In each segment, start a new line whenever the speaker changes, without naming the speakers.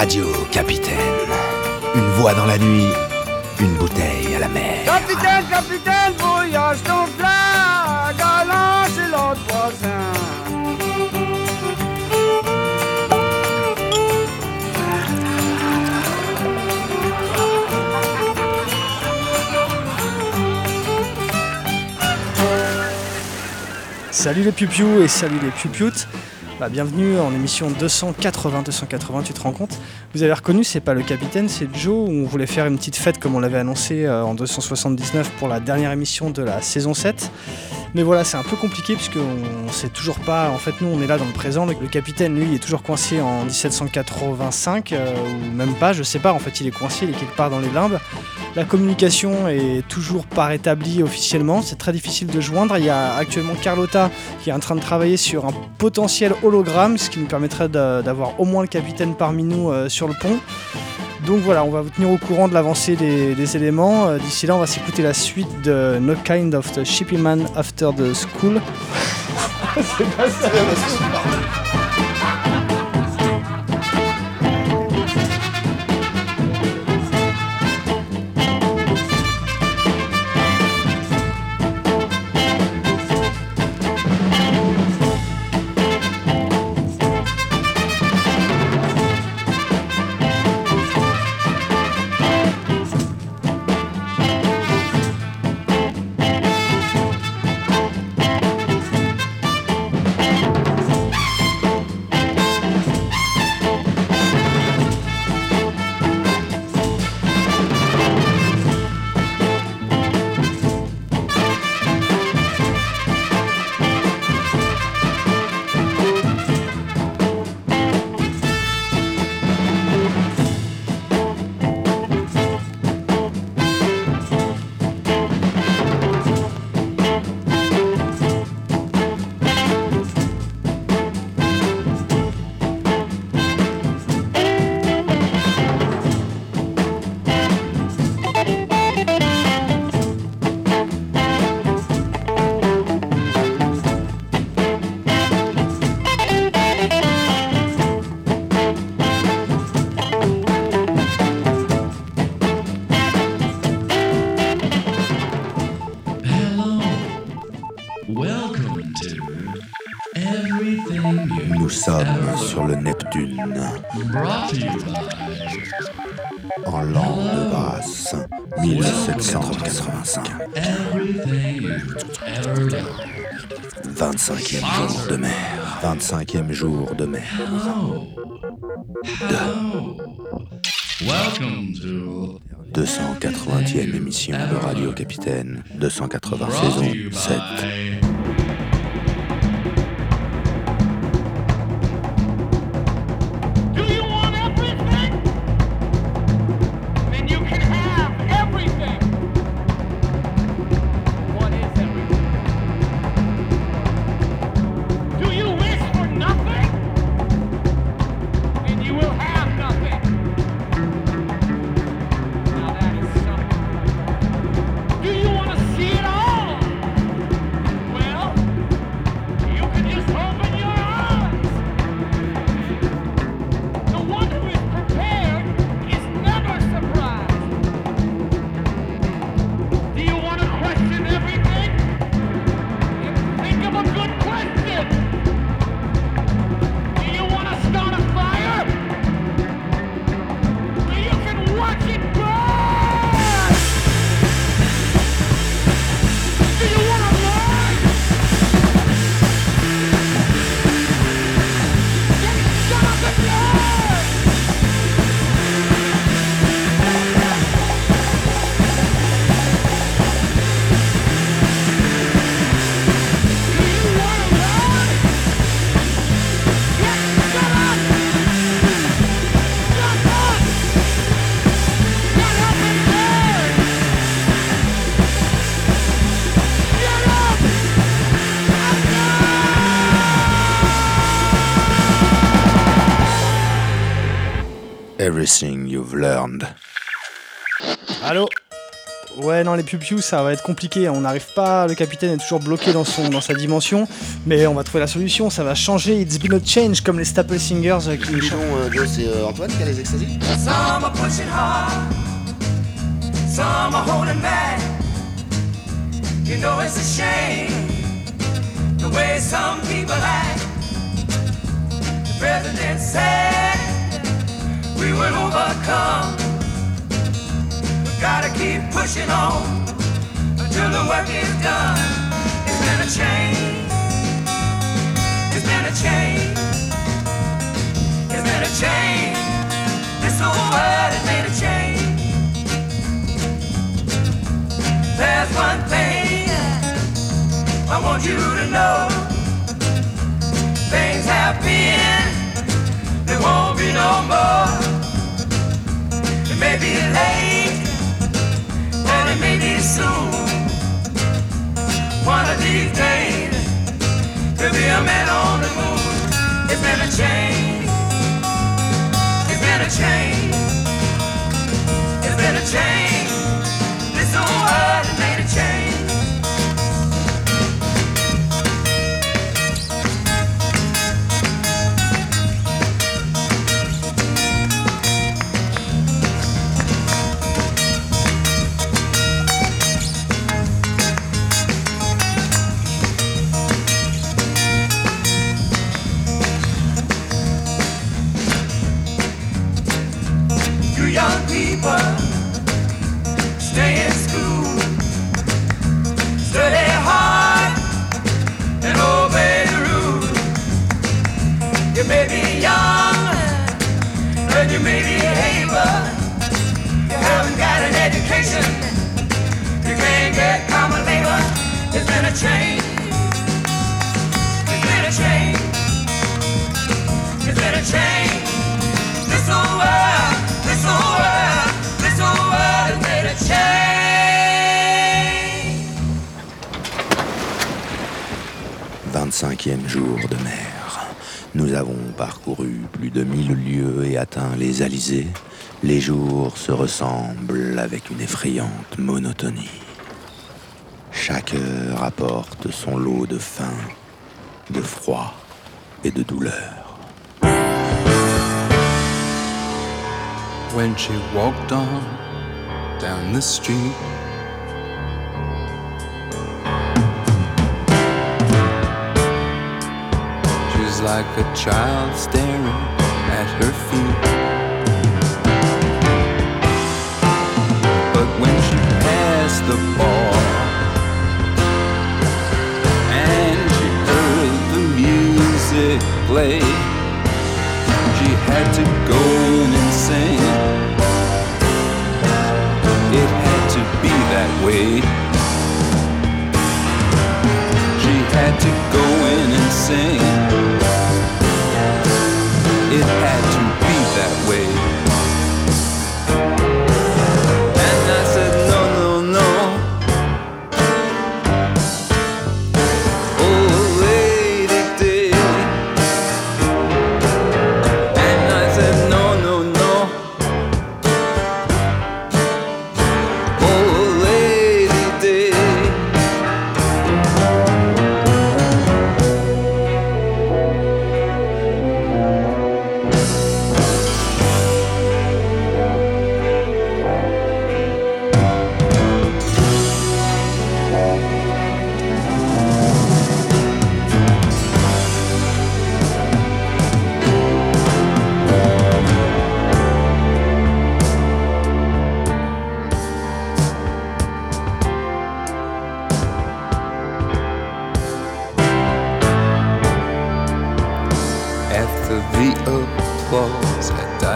Radio Capitaine. Une voix dans la nuit, une bouteille à la mer.
Capitaine, capitaine, voyage ton flag, galant, c'est l'autre voisin.
Salut les pioupiou et salut les piupioutes. Bah, bienvenue en émission 280-280, tu te rends compte? Vous avez reconnu, c'est pas le capitaine, c'est Joe, où on voulait faire une petite fête comme on l'avait annoncé euh, en 279 pour la dernière émission de la saison 7. Mais voilà, c'est un peu compliqué puisqu'on sait toujours pas. En fait, nous, on est là dans le présent. Le, le capitaine, lui, est toujours coincé en 1785, euh, ou même pas, je sais pas. En fait, il est coincé, il est quelque part dans les limbes. La communication est toujours pas rétablie officiellement. C'est très difficile de joindre. Il y a actuellement Carlotta qui est en train de travailler sur un potentiel hologramme, ce qui nous permettrait d'avoir au moins le capitaine parmi nous euh, sur le pont. Donc voilà, on va vous tenir au courant de l'avancée des, éléments. Euh, D'ici là, on va s'écouter la suite de No Kind of the Shipping Man After the School.
Hello.
25e jour de mer. 25e jour de mer.
To
280e émission de Radio Capitaine. 280
Brought to
saison
you
7.
Everything
you've learned.
Allô Ouais, non, les pupius, ça va être compliqué. On n'arrive pas, le capitaine est toujours bloqué dans, son, dans sa dimension. Mais on va trouver la solution, ça va changer. It's been a change, comme les Staple Singers euh, qui
Dis donc, euh, Joe, c'est euh, Antoine qui a les extasies
Some are pushing hard, some are holding back. You know it's a shame the way some people act. The president said we will overcome. We gotta keep pushing on until the work is done. It's been a change. It's been a change. It's been a change. This whole world has made a change. There's one thing I want you to know. Things have been, there won't be no more. It soon. One of these days, there'll be a man on the moon. It's been a change. It's been a change. It's been a change. This whole world has made a change.
Lieues et atteint les Alizés. Les jours se ressemblent avec une effrayante monotonie. Chaque heure apporte son lot de faim, de froid et de douleur.
when she walked on down the street. Like a child staring at her feet. But when she passed the bar and she heard the music play, she had to go in and sing. It had to be that way. She had to go in and sing.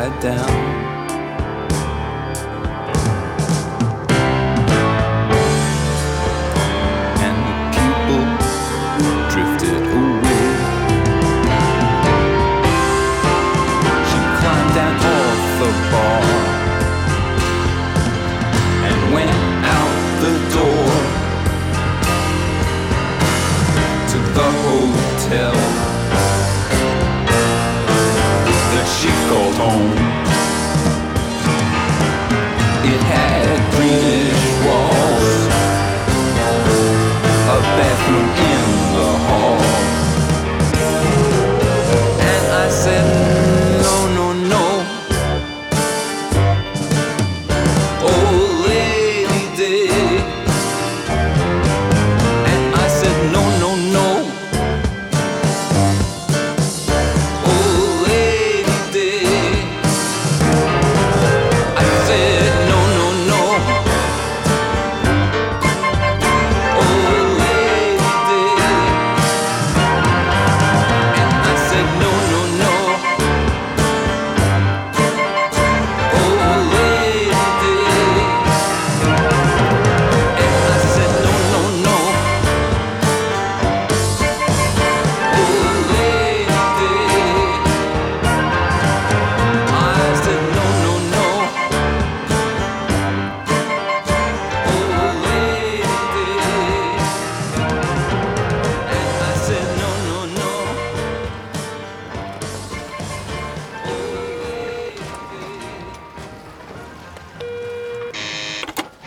upside down.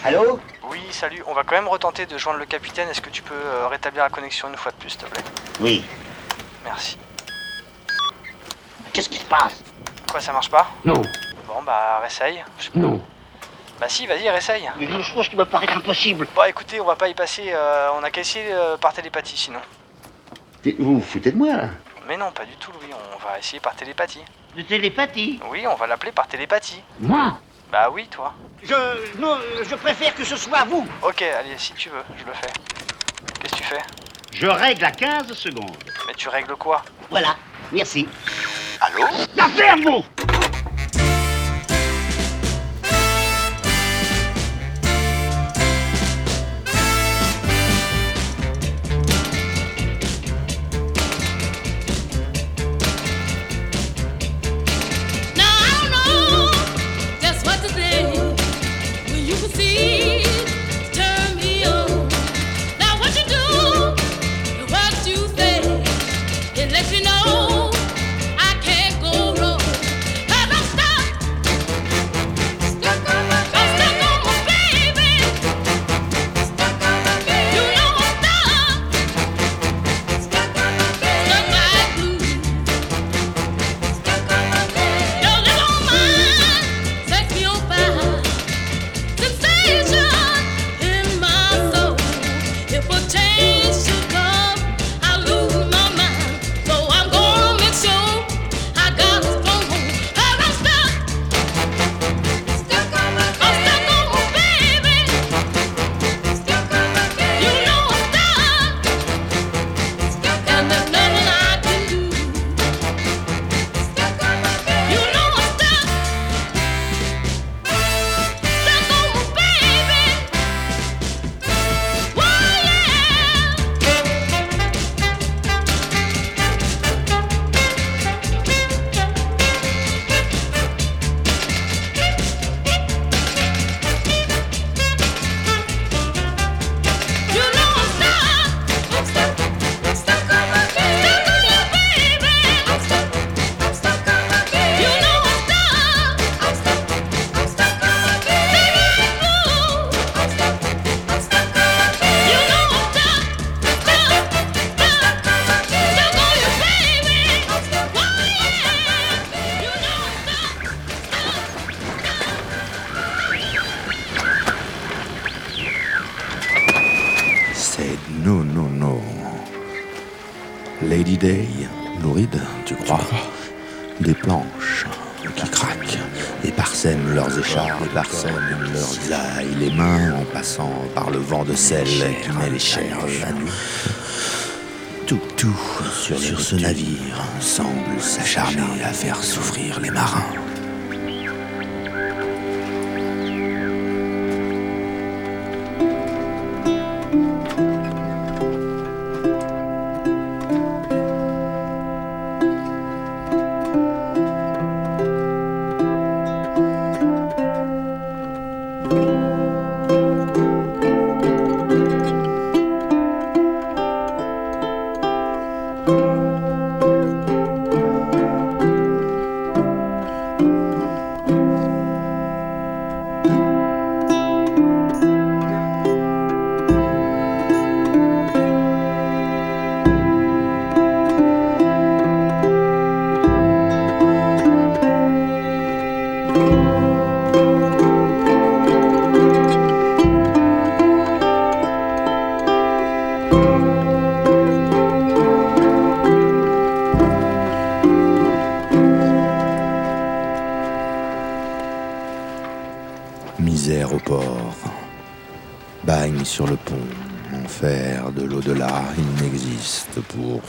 Allô
Oui, salut. On va quand même retenter de joindre le capitaine. Est-ce que tu peux euh, rétablir la connexion une fois de plus, s'il te plaît?
Oui.
Merci.
Qu'est-ce qui se passe?
Quoi, ça marche pas?
Non,
Bon, bah, réessaye. Je-
non.
Bah, si, vas-y, réessaye.
Mais une chose qui me paraît impossible.
Bon, écoutez, on va pas y passer. euh, on a qu'à essayer euh, par télépathie, sinon.
Vous vous foutez de moi, là?
Mais non, pas du tout, Louis. On va essayer par télépathie.
De télépathie?
Oui, on va l'appeler par télépathie.
Moi?
Bah oui, toi.
Je... Non, je préfère que ce soit vous.
Ok, allez, si tu veux, je le fais. Qu'est-ce que tu fais?
Je règle à 15 secondes.
Mais tu règles quoi?
Voilà, merci.
Allô?
La ferme,
de sel qui met les chairs à nous. Tout, tout sur, sur ce navire semble s'acharner à faire souffrir les marins.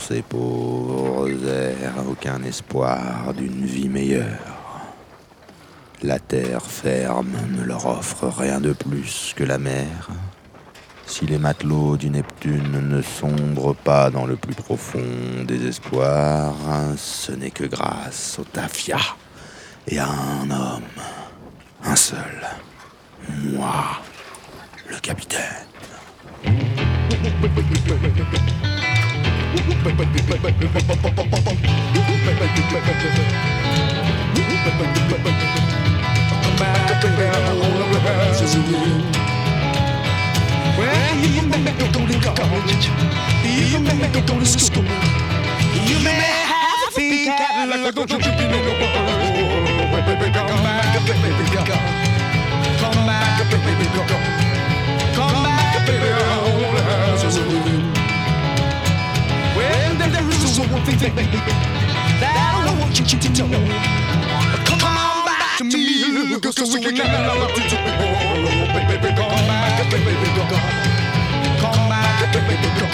Ces pauvres airs aucun espoir d'une vie meilleure. La terre ferme ne leur offre rien de plus que la mer. Si les matelots du Neptune ne sombrent pas dans le plus profond désespoir, ce n'est que grâce au tafia et à un homme,
me, cause we can love you to Baby, come back, baby, come. Come back, baby, come. Come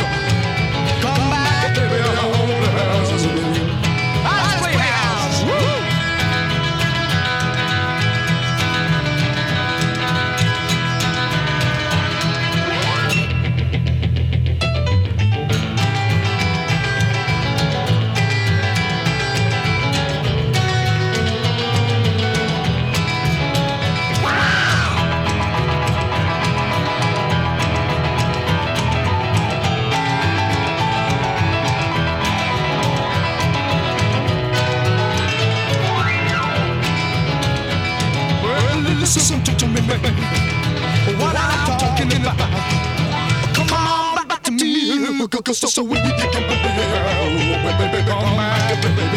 go go so so we can be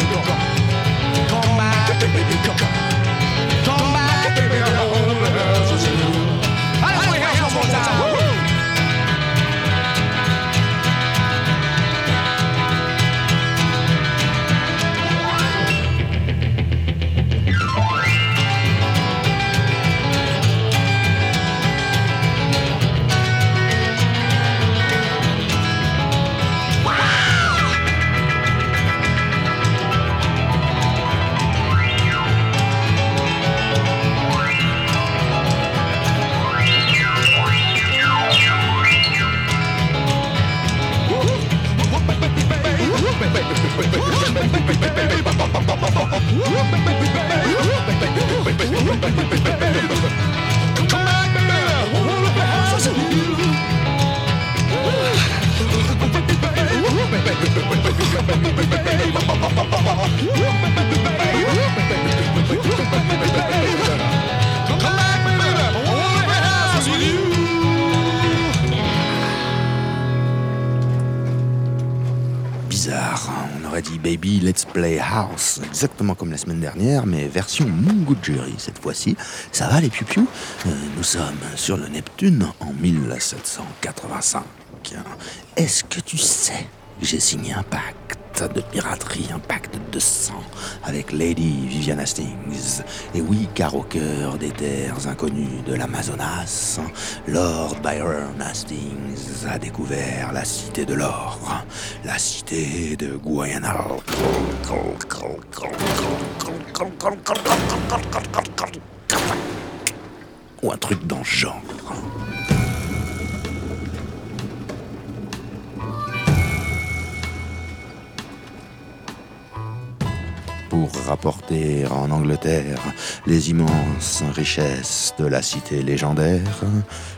Baby Let's Play House,
exactement comme la semaine dernière, mais version Mungo Jury cette fois-ci. Ça va les piou Nous sommes sur le Neptune en 1785. Est-ce que tu sais que j'ai signé un pacte? De piraterie, un pacte de sang avec Lady Vivian Hastings Et oui, car au cœur des terres inconnues de l'Amazonas, Lord Byron Hastings a découvert la cité de l'or, la cité de Guyana. Ou un truc dans ce genre. Pour rapporter en Angleterre les immenses richesses de la cité légendaire,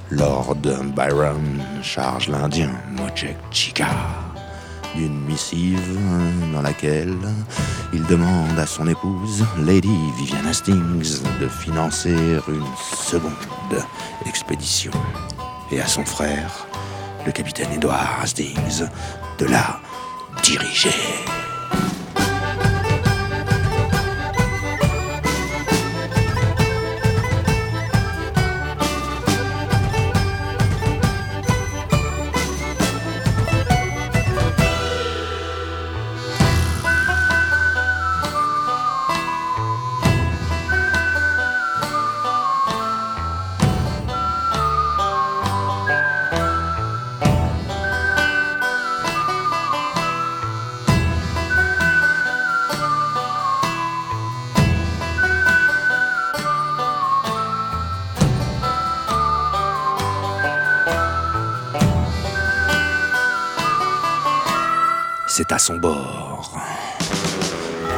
Lord Byron charge l'Indien Mojek Chika d'une missive dans laquelle il demande à son épouse, Lady Vivian Hastings, de financer une seconde expédition et à son frère, le capitaine Edward Hastings, de la diriger. À son bord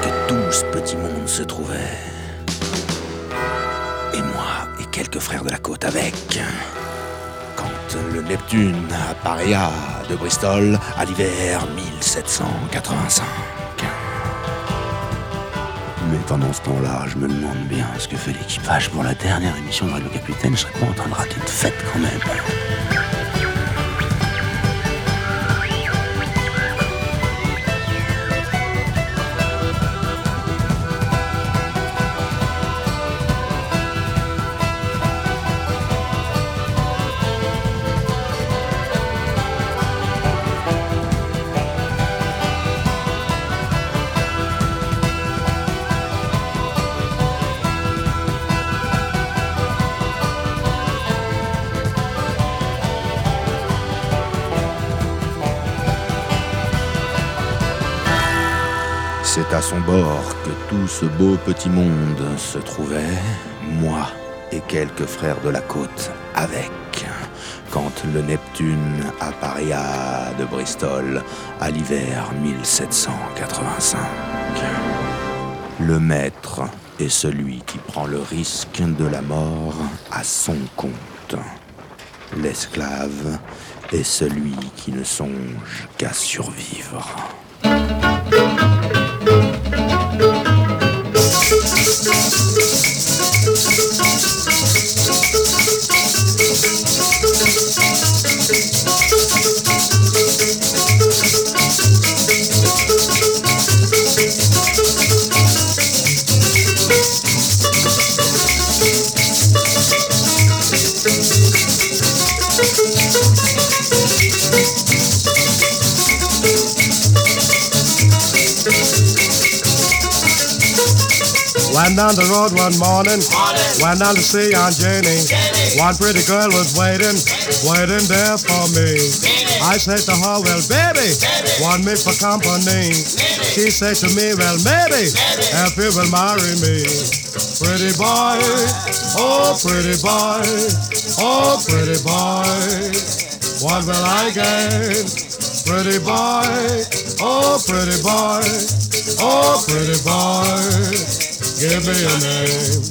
que tout ce petit monde se trouvait. Et moi et quelques frères de la côte avec. Quand le Neptune appareilla de Bristol à l'hiver 1785. Mais pendant ce temps-là, je me demande bien ce que fait l'équipage pour la dernière émission de Radio Capitaine. Je serais pas en train de rater une fête quand même. Ce beau petit monde se trouvait, moi et quelques frères de la côte avec, quand le Neptune appareilla de Bristol à l'hiver 1785. Le maître est celui qui prend le risque de la mort à son compte. L'esclave est celui qui ne songe qu'à survivre. Thank you.
Went down the road one morning, went down to see Aunt Janie. One pretty girl was waiting, waiting there for me. I said to her, well, baby, want me for company? She said to me, well, maybe, if you will marry me. Pretty boy, oh, pretty boy, oh, pretty boy, what will I get? Pretty boy, oh, pretty boy, oh, pretty boy give me a name.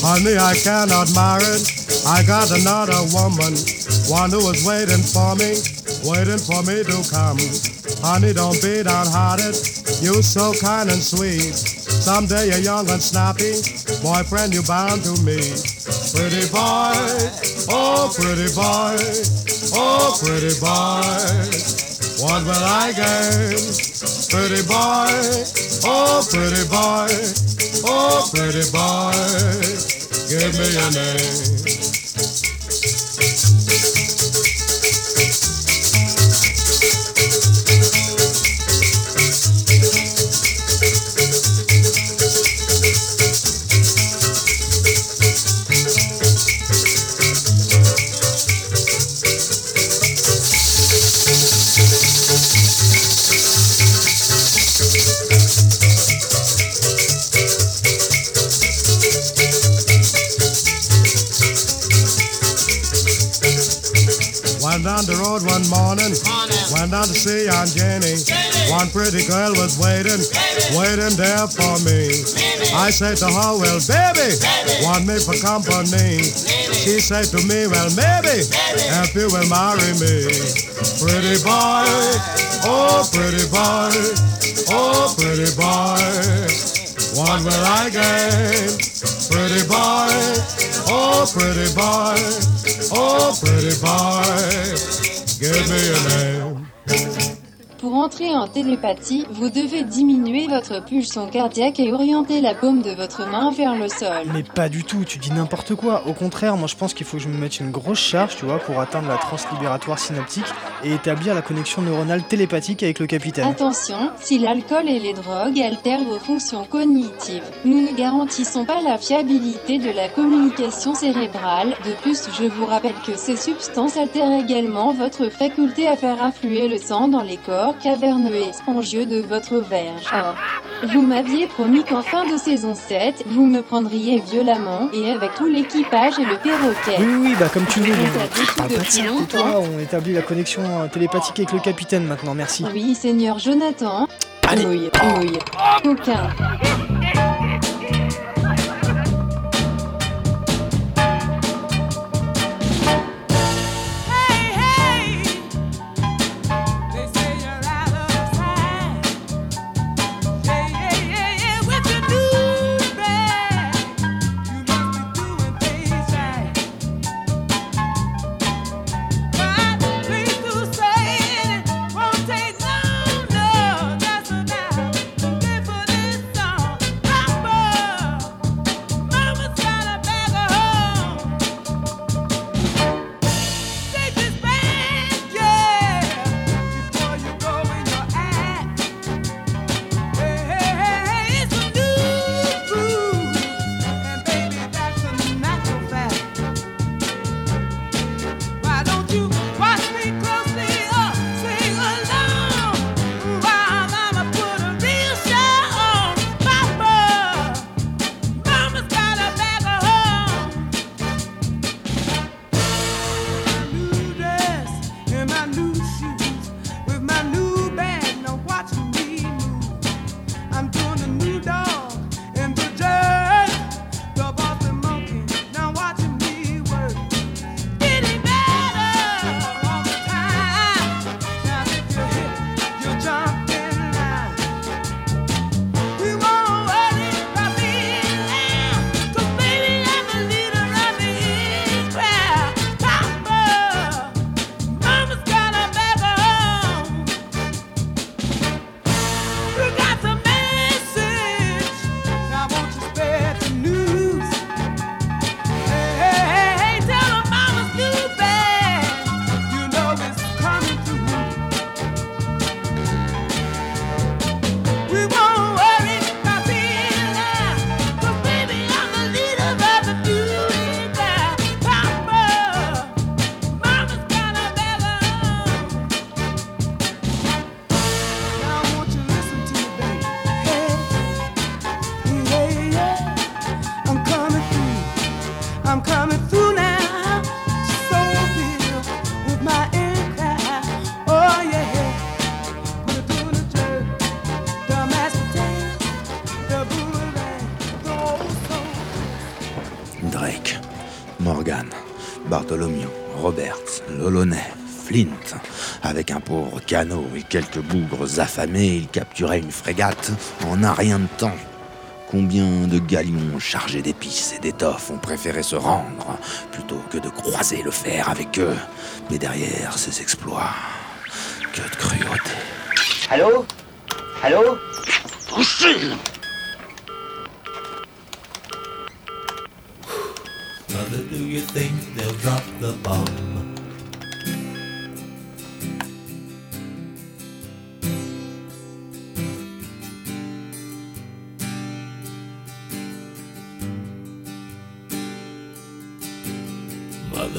Honey, I cannot marry. I got another woman, one who is waiting for me, waiting for me to come. Honey, don't be downhearted. You so kind and sweet. Someday you're young and snappy. Boyfriend, you bound to me. Pretty boy, oh pretty boy, oh pretty boy. What will I gain? Pretty boy, oh pretty boy, oh pretty boy, give me your name. Went down to see Aunt Jenny. One pretty girl was waiting, waiting there for me. I said to her, well, baby, want me for company? She said to me, well, maybe, if you will marry me. Pretty boy, oh, pretty boy, oh, pretty boy, what will I gain? Pretty boy, oh, pretty boy, oh, pretty boy, give me your name.
Pour entrer en télépathie, vous devez diminuer votre pulsion cardiaque et orienter la paume de votre main vers le sol.
Mais pas du tout, tu dis n'importe quoi. Au contraire, moi je pense qu'il faut que je me mette une grosse charge, tu vois, pour atteindre la translibératoire synaptique et établir la connexion neuronale télépathique avec le capitaine.
Attention, si l'alcool et les drogues altèrent vos fonctions cognitives, nous ne garantissons pas la fiabilité de la communication cérébrale. De plus, je vous rappelle que ces substances altèrent également votre faculté à faire affluer le sang dans les corps caverneux et spongieux de votre verge. Or, vous m'aviez promis qu'en fin de saison 7, vous me prendriez violemment et avec tout l'équipage et le perroquet.
Oui, oui, oui, bah comme tu veux. Parle pas de
depuis
ça,
longtemps.
toi, on établit la connexion euh, télépathique avec le capitaine maintenant, merci.
Oui, Seigneur Jonathan.
Allez.
Ouille. Coquin.
Canot et quelques bougres affamés, il capturait une frégate en un rien de temps. Combien de galions chargés d'épices et d'étoffes ont préféré se rendre plutôt que de croiser le fer avec eux? Mais derrière ces exploits, que de cruauté.
Allô? Allô?
Mother, do you think they'll drop the bomb?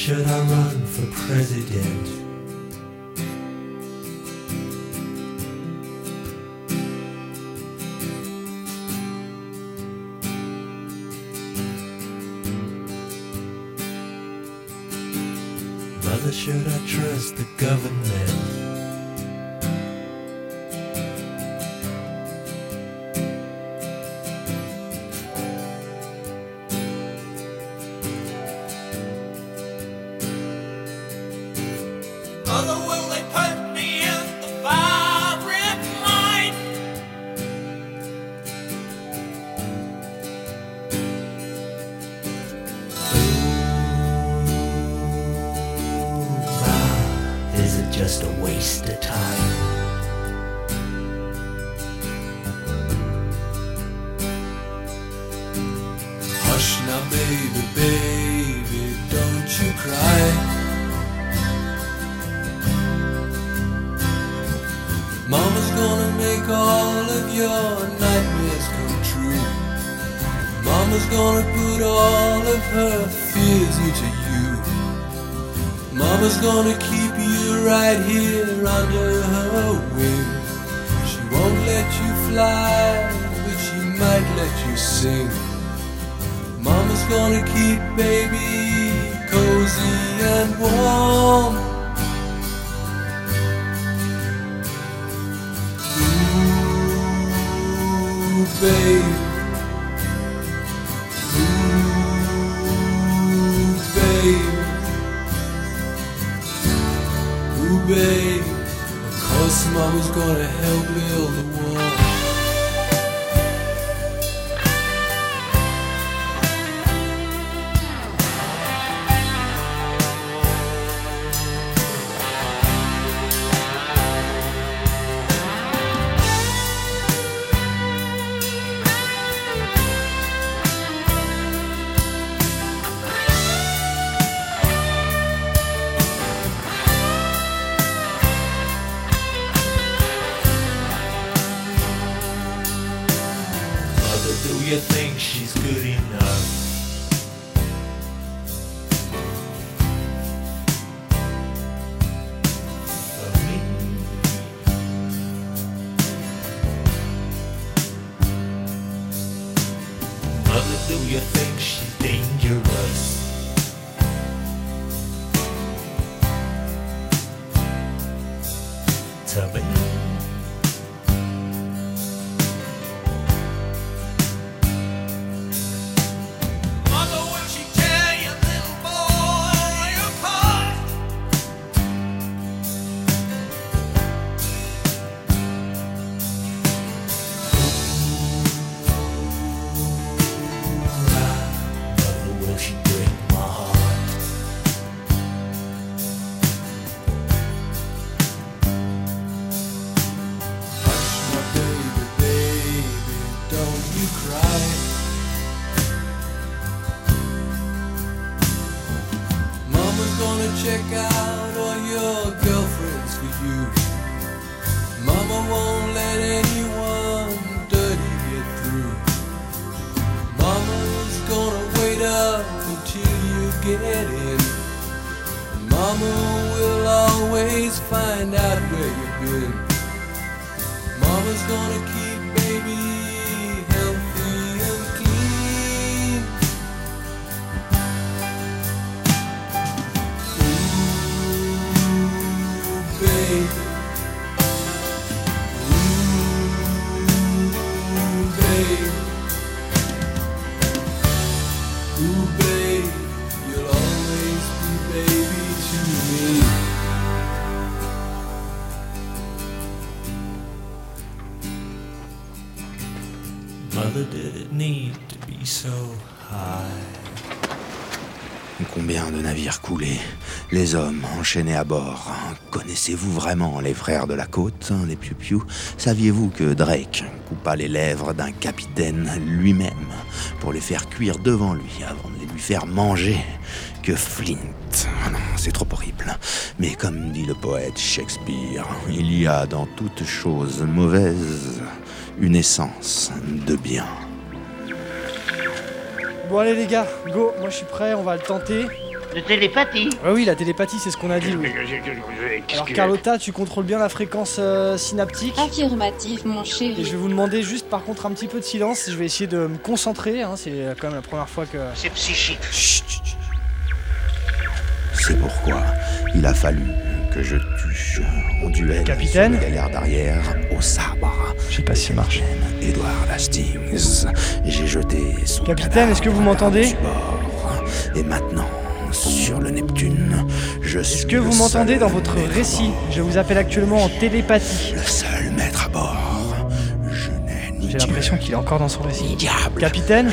Should I run for president? Babe. Of course, Mama's gonna help build the wall. gonna check out all your girlfriends for you. Mama won't let anyone dirty get through. Mama's gonna wait up until you get in. Mama will always
find out where you've been. Mama's gonna keep. Need to be so high?
Combien de navires coulés, les hommes enchaînés à bord. Connaissez-vous vraiment les frères de la côte, hein, les Piu-Piu Saviez-vous que Drake coupa les lèvres d'un capitaine lui-même pour les faire cuire devant lui avant de les lui faire manger? Que Flint Ah non, c'est trop horrible. Mais comme dit le poète Shakespeare, il y a dans toute chose mauvaise une essence de bien.
Bon allez les gars, go, moi je suis prêt, on va le tenter.
De télépathie
Ah oui, la télépathie, c'est ce qu'on a dit. oui. Alors Carlotta, tu contrôles bien la fréquence euh, synaptique.
Affirmatif, mon
Et
chéri.
je vais vous demander juste par contre un petit peu de silence, je vais essayer de me concentrer, hein, c'est quand même la première fois que...
C'est psychique.
C'est pourquoi il a fallu que je tue en duel
Capitaine
sur galère d'arrière au sabre.
Je sais pas si ça marche.
Edward Hastings. J'ai jeté son
Capitaine, est-ce que vous m'entendez.
Et maintenant, sur le Neptune, je suis
Est-ce que vous m'entendez dans votre récit. Je vous appelle actuellement en télépathie.
Le seul maître à bord. Je n'ai ni
J'ai l'impression qu'il est encore dans son récit.
diable.
Capitaine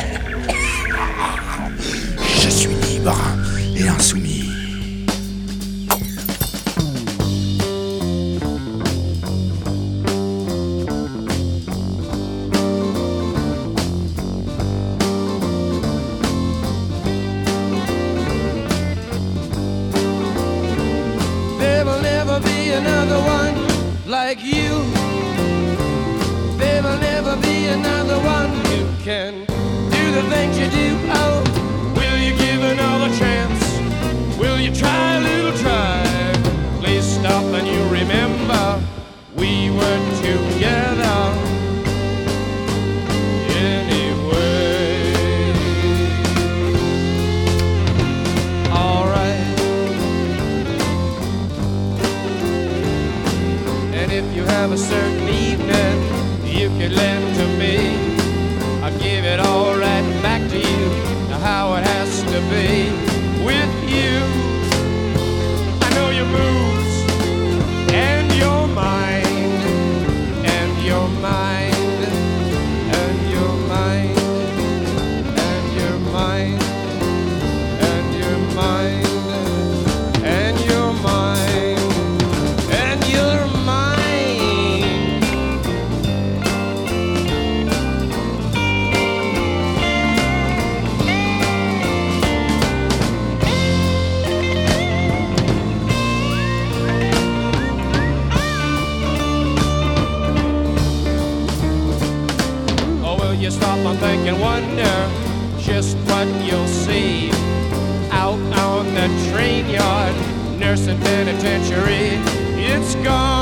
Je suis libre et insoumis.
Penitentiary? It's gone.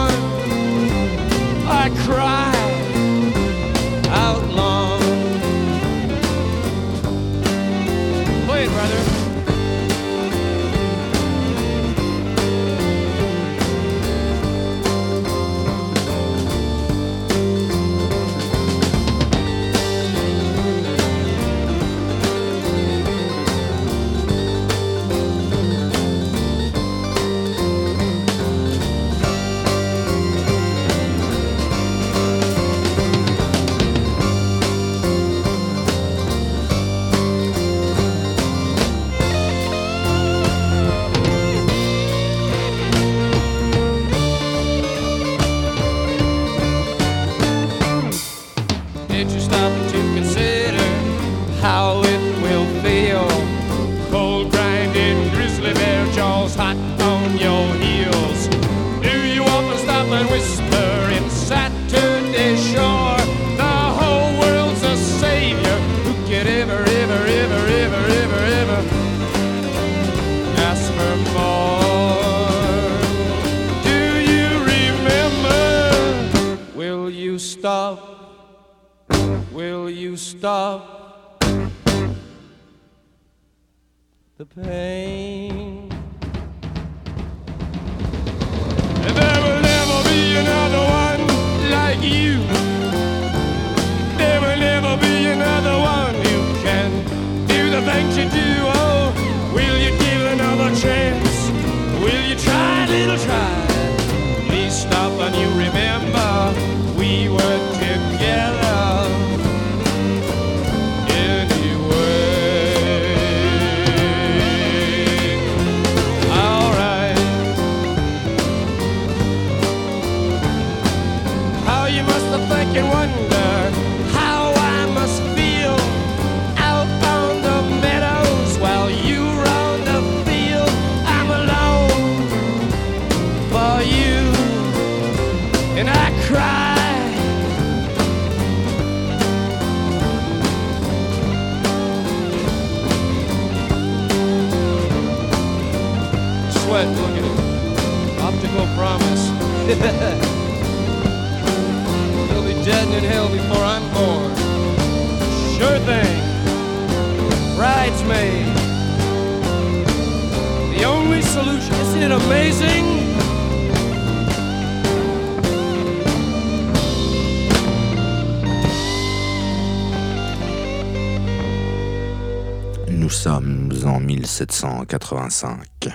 1785.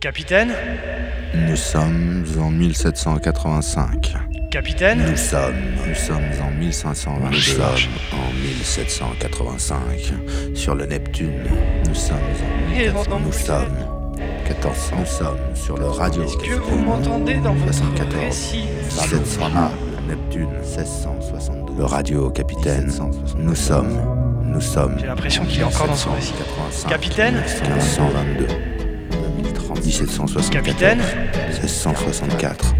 Capitaine?
Nous sommes en 1785.
Capitaine?
Nous sommes, nous sommes en 1522. Nous sommes en 1785. Sur le Neptune, nous sommes en 1400. Nous sommes 1400. Nous sommes sur le radio.
Est-ce que vous m'entendez dans votre
14,
récit?
Neptune, 1672. Le radio, capitaine. Nous sommes nous sommes.
J'ai l'impression qu'il est encore dans son récit. Capitaine
1522. 1764.
Capitaine
1664.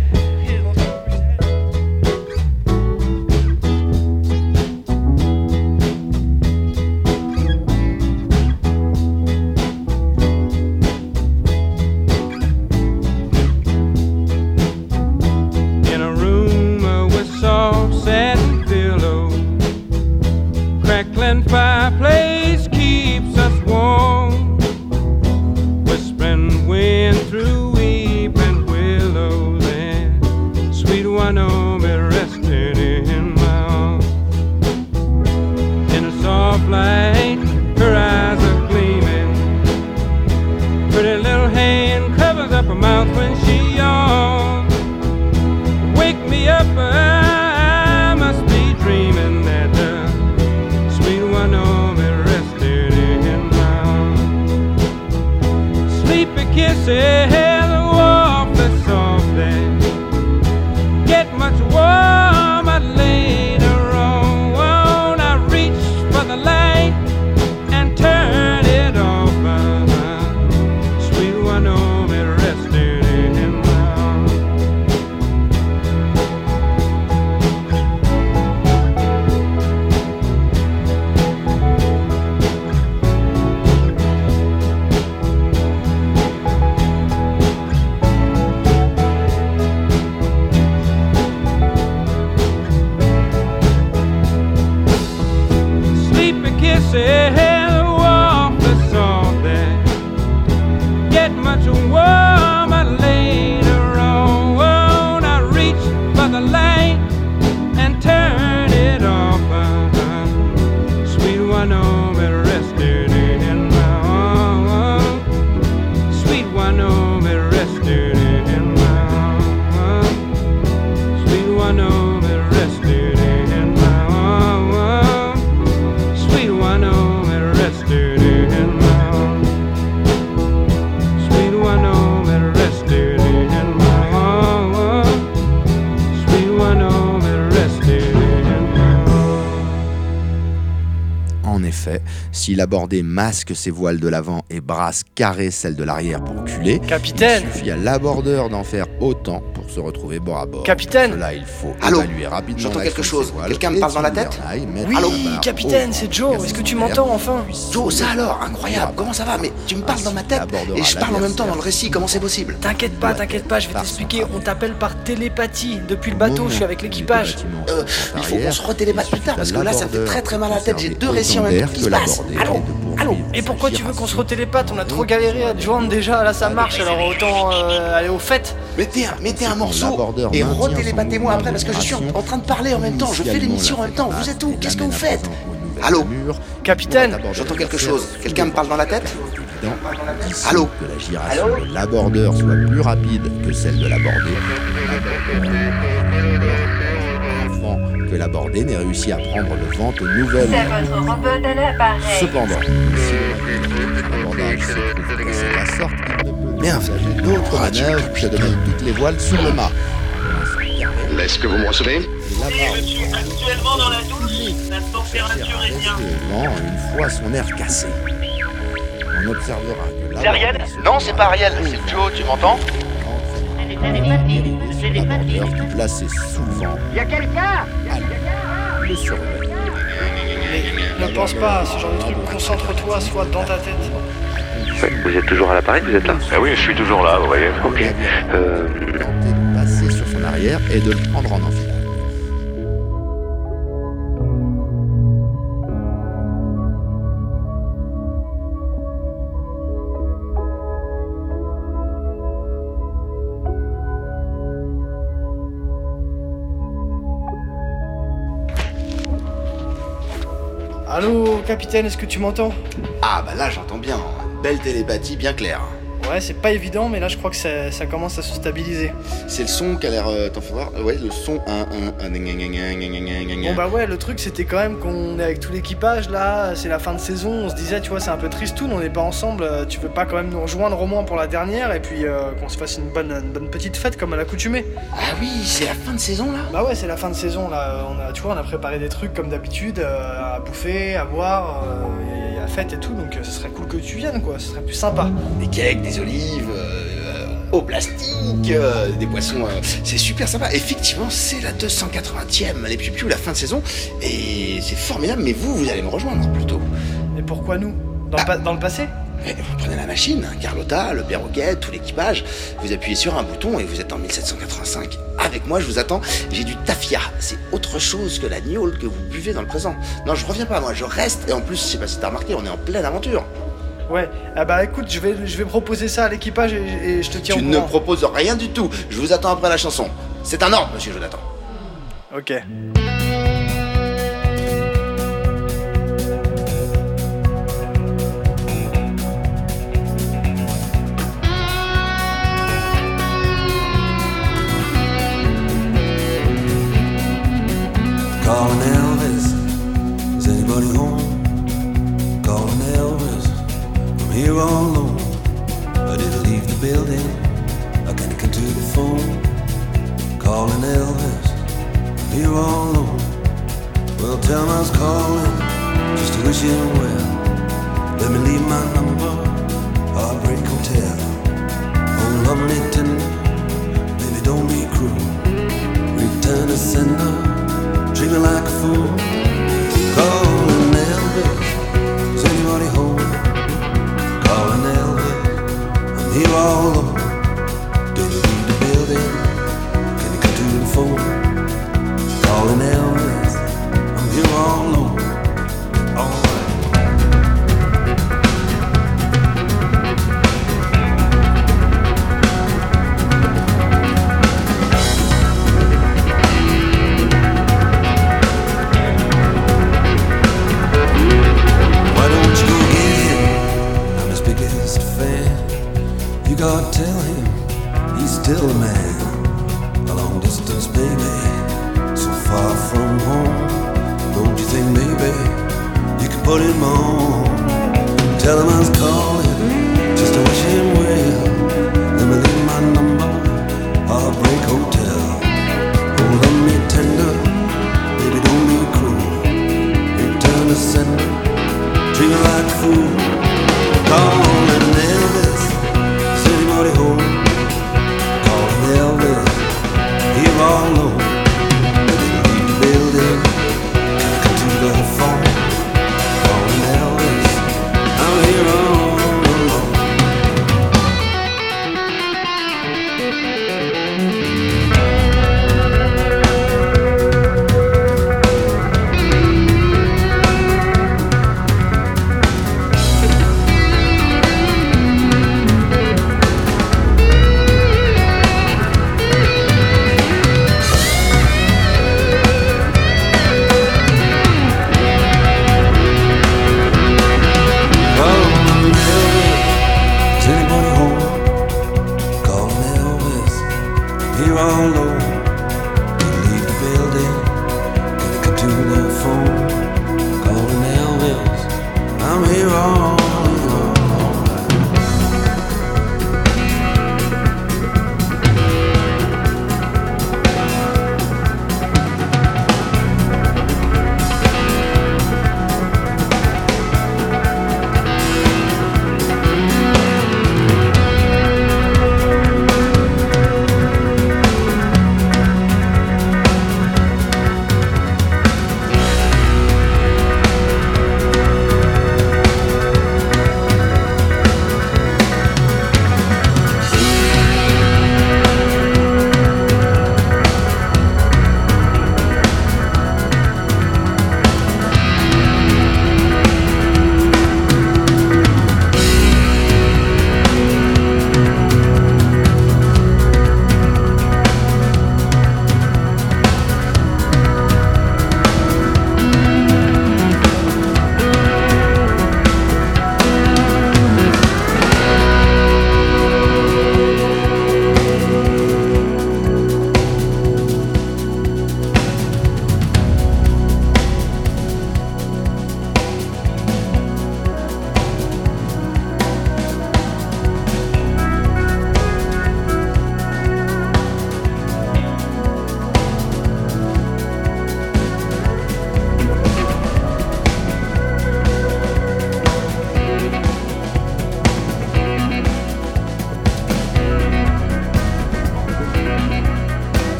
s'il abordait masque ses voiles de l'avant et brasse carré celle de l'arrière pour culer,
Capitaine.
il suffit à l'abordeur d'en faire autant
se retrouver bord à bord.
Capitaine
Cela, il faut
Allô
évaluer rapidement
J'entends quelque chose. Quelqu'un me parle dans la tête
Oui, capitaine,
au
c'est Joe. Est-ce que tu m'entends enfin
Joe, ça alors Incroyable Comment ça va Mais tu me parles dans ma tête et je parle en même temps dans le récit. Comment c'est possible
T'inquiète pas, t'inquiète pas, je vais t'expliquer. On t'appelle par télépathie. Depuis le bateau, je suis avec l'équipage.
Euh, il faut qu'on se retélépathe plus tard parce que là ça fait très très mal à la tête. J'ai deux récits en même temps qui se passent. Allô Allô
Et pourquoi tu veux qu'on se retélépathe On a trop galéré à te joindre déjà, là ça marche, alors autant euh, aller au fait.
Mettez un, mettez un morceau et
son
après parce que je suis en, train de parler en même temps. Je fais l'émission en même temps. Vous êtes où Qu'est-ce que vous faites Allô
Capitaine
J'entends quelque chose. Quelqu'un me parle dans la tête
Allô Que la giration de l'abordeur soit plus rapide que celle de l'abordé. Que l'abordé n'ait réussi à prendre le vent aux nouvelles. Cependant, si le l'abordage se trouve de la sorte, il ne peut
Bien,
envisager d'autre manœuvre que de mettre toutes les voiles sous le mât.
Est-ce que vous me recevez
Je suis actuellement dans la douche. La température est bien. Une fois son air cassé, on observera que
C'est Ariel Non, c'est pas Ariel, c'est Joe, tu m'entends
l'abordeur placé sous le vent
Y'a quelqu'un
le surveille.
Ne pense pas à ce genre de truc, concentre-toi, soit dans ta tête.
Vous êtes toujours à l'appareil, vous êtes là? Ah oui, je suis toujours là, vous voyez. Ok. Euh,
Tenter de passer sur son arrière et de le prendre en enfilade.
Capitaine, est-ce que tu m'entends?
Ah bah là j'entends bien. Belle télépathie bien claire.
Ouais, c'est pas évident, mais là je crois que ça, ça commence à se stabiliser.
C'est le son qui a l'air. Euh, T'en faudra. Ouais, le son. Un, un, un,
bon, bah ouais, le truc c'était quand même qu'on est avec tout l'équipage là, c'est la fin de saison, on se disait, tu vois, c'est un peu triste tout, on n'est pas ensemble, euh, tu veux pas quand même nous rejoindre au moins pour la dernière et puis euh, qu'on se fasse une bonne, une bonne petite fête comme à l'accoutumée.
Ah oui, c'est la fin de saison là?
Bah ouais, c'est la fin de saison là, on a, tu vois, on a préparé des trucs comme d'habitude, euh, à bouffer, à boire. Euh, fête et tout, donc euh, ce serait cool que tu viennes quoi, ce serait plus sympa.
Des cakes, des olives, euh, euh, au plastique, euh, des poissons. euh, c'est super sympa. Effectivement, c'est la 280e, les piou la fin de saison. Et c'est formidable, mais vous, vous allez me rejoindre plutôt.
Et pourquoi nous? Dans, le pa- dans le passé?
Eh, Vous prenez la machine, hein, Carlotta, le perroquet, tout l'équipage, vous appuyez sur un bouton et vous êtes en 1785. Avec moi, je vous attends, j'ai du tafia. C'est autre chose que la gnôle que vous buvez dans le présent. Non, je reviens pas, moi, je reste. Et en plus, je sais pas si t'as remarqué, on est en pleine aventure.
Ouais, ah bah écoute, je vais, je vais proposer ça à l'équipage et, et je te tiens
Tu
au
ne
courant.
proposes rien du tout. Je vous attends après la chanson. C'est un ordre, monsieur Jonathan.
Ok.
To fool.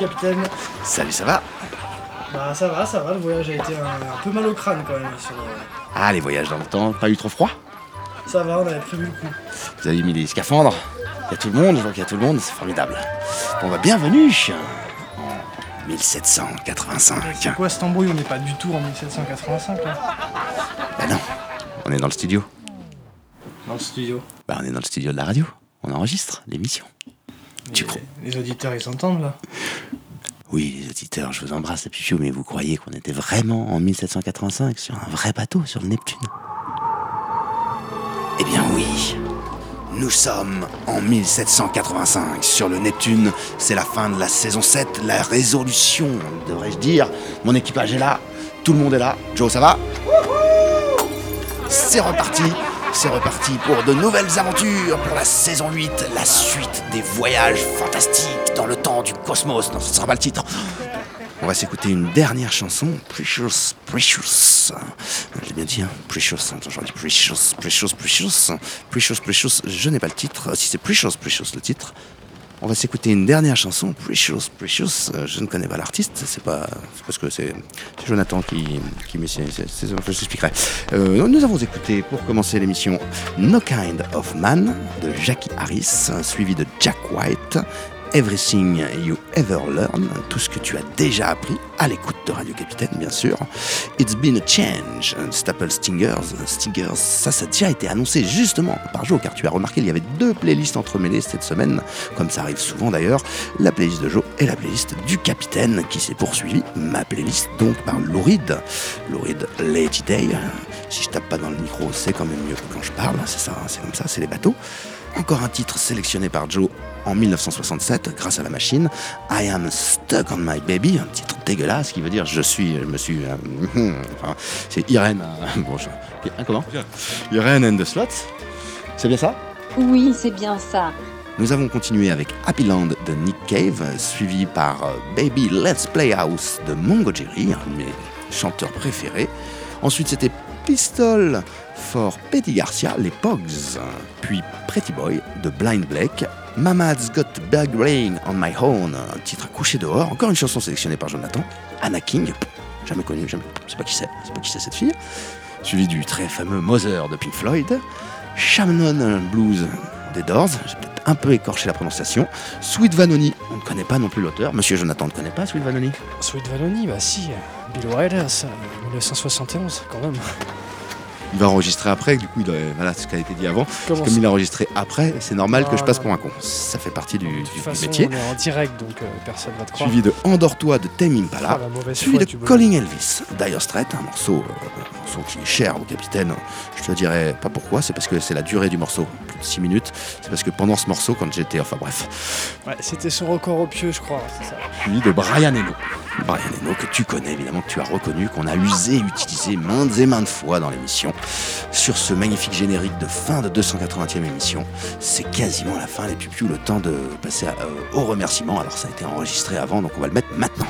Capitaine.
Salut, ça va
Bah ça va, ça va, le voyage a été un, un peu mal au crâne quand même. sur-
Ah, les voyages dans le temps, pas eu trop froid
Ça va, on avait prévu le coup.
Vous avez mis des scaphandres Il y a tout le monde, je vois qu'il y a tout le monde, c'est formidable. Bon, bah, bienvenue en 1785.
C'est quoi cette embrouille? On n'est pas du tout en 1785 là.
Bah non, on est dans le studio.
Dans le studio.
Bah, on est dans le studio de la radio. On enregistre l'émission. Tu crois?
Les auditeurs ils s'entendent là.
Oui, les auditeurs, je vous embrasse, les pipiou, mais vous croyez qu'on était vraiment en 1785 sur un vrai bateau sur le Neptune? Eh bien oui. Nous sommes en 1785 sur le Neptune. C'est la fin de la saison 7, la résolution, devrais-je dire. Mon équipage est là, tout le monde est là. Joe, ça va? C'est reparti. C'est reparti pour de nouvelles aventures pour la saison 8, la suite des voyages fantastiques dans le temps du cosmos. Non, ce ne sera pas le titre. On va s'écouter une dernière chanson, Precious, Precious. Je l'ai bien dit, hein, Precious. Attends, j'en dis Precious, Precious, Precious. Precious, Precious. Je n'ai pas le titre. Si c'est Precious, Precious le titre. On va s'écouter une dernière chanson, Precious, Precious. Euh, Je ne connais pas l'artiste, c'est pas parce que c'est Jonathan qui, qui je. Euh, nous avons écouté pour commencer l'émission No Kind of Man de Jackie Harris, suivi de Jack White. Everything You Ever Learn, tout ce que tu as déjà appris à l'écoute de Radio Capitaine, bien sûr. It's Been a Change, Staple Stingers. Stingers, ça, ça a déjà été annoncé justement par Joe, car tu as remarqué, il y avait deux playlists entremêlées cette semaine, comme ça arrive souvent d'ailleurs. La playlist de Joe et la playlist du Capitaine, qui s'est poursuivie. Ma playlist, donc, par Louride. Louride Lady Day. Si je tape pas dans le micro, c'est quand même mieux que quand je parle. C'est ça, c'est comme ça, c'est les bateaux. Encore un titre sélectionné par Joe en 1967 grâce à la machine. I am stuck on my baby, un titre dégueulasse qui veut dire je suis, je me suis. euh, enfin, c'est Irene. euh, bon, je- hein, comment Irene and the Slots. C'est bien ça
Oui, c'est bien ça.
Nous avons continué avec Happy Land de Nick Cave, suivi par euh, Baby Let's Play House de Mongo Jerry, un de mes chanteurs préférés. Ensuite, c'était Pistol for Petty Garcia, les Pogs. Puis Pretty Boy de Blind Blake. Mama's Got Bag Rain on My Own, un titre à coucher dehors. Encore une chanson sélectionnée par Jonathan. Anna King, jamais connue, jamais, sais pas qui c'est, sais pas qui c'est cette fille. Suivi du très fameux Mother de Pink Floyd. Shannon Blues des Doors, j'ai peut-être un peu écorché la prononciation. Sweet Vanoni, on ne connaît pas non plus l'auteur. Monsieur Jonathan ne connaît pas Sweet Vanoni?
Sweet Vanoni, bah si. Bill ça, 1971 quand même.
Il va enregistrer après, du coup, il voilà ce qui a été dit avant. Comme il a enregistré après, c'est normal que je passe pour un con. Ça fait partie du, métier.
on est en direct donc euh, personne va te croire.
Suivi de Endors-toi de Tame Impala.
Ah, mauvaise
suivi de. Calling Elvis, Dire Straits, un morceau, euh, un morceau qui est cher au capitaine. Je te dirais pas pourquoi, c'est parce que c'est la durée du morceau, 6 minutes. C'est parce que pendant ce morceau, quand j'étais. Enfin bref.
Ouais, C'était son record au pieu, je crois. ça.
Suivi de Brian Eno. Brian Eno, que tu connais évidemment, que tu as reconnu, qu'on a usé et utilisé maintes et maintes fois dans l'émission. Sur ce magnifique générique de fin de 280e émission, c'est quasiment la fin, les pupious, le temps de passer à- euh, au remerciement. Alors ça a été enregistré avant, donc on va le mettre maintenant.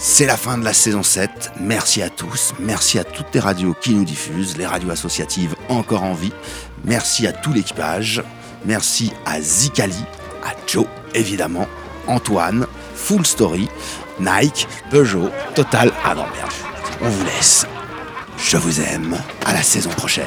C'est la fin de la saison 7. Merci à tous. Merci à toutes les radios qui nous diffusent, les radios associatives encore en vie. Merci à tout l'équipage. Merci à Zikali, à Joe, évidemment, Antoine, Full Story, Nike, Peugeot, Total. Ah non. On vous laisse. Je vous aime. À la saison prochaine.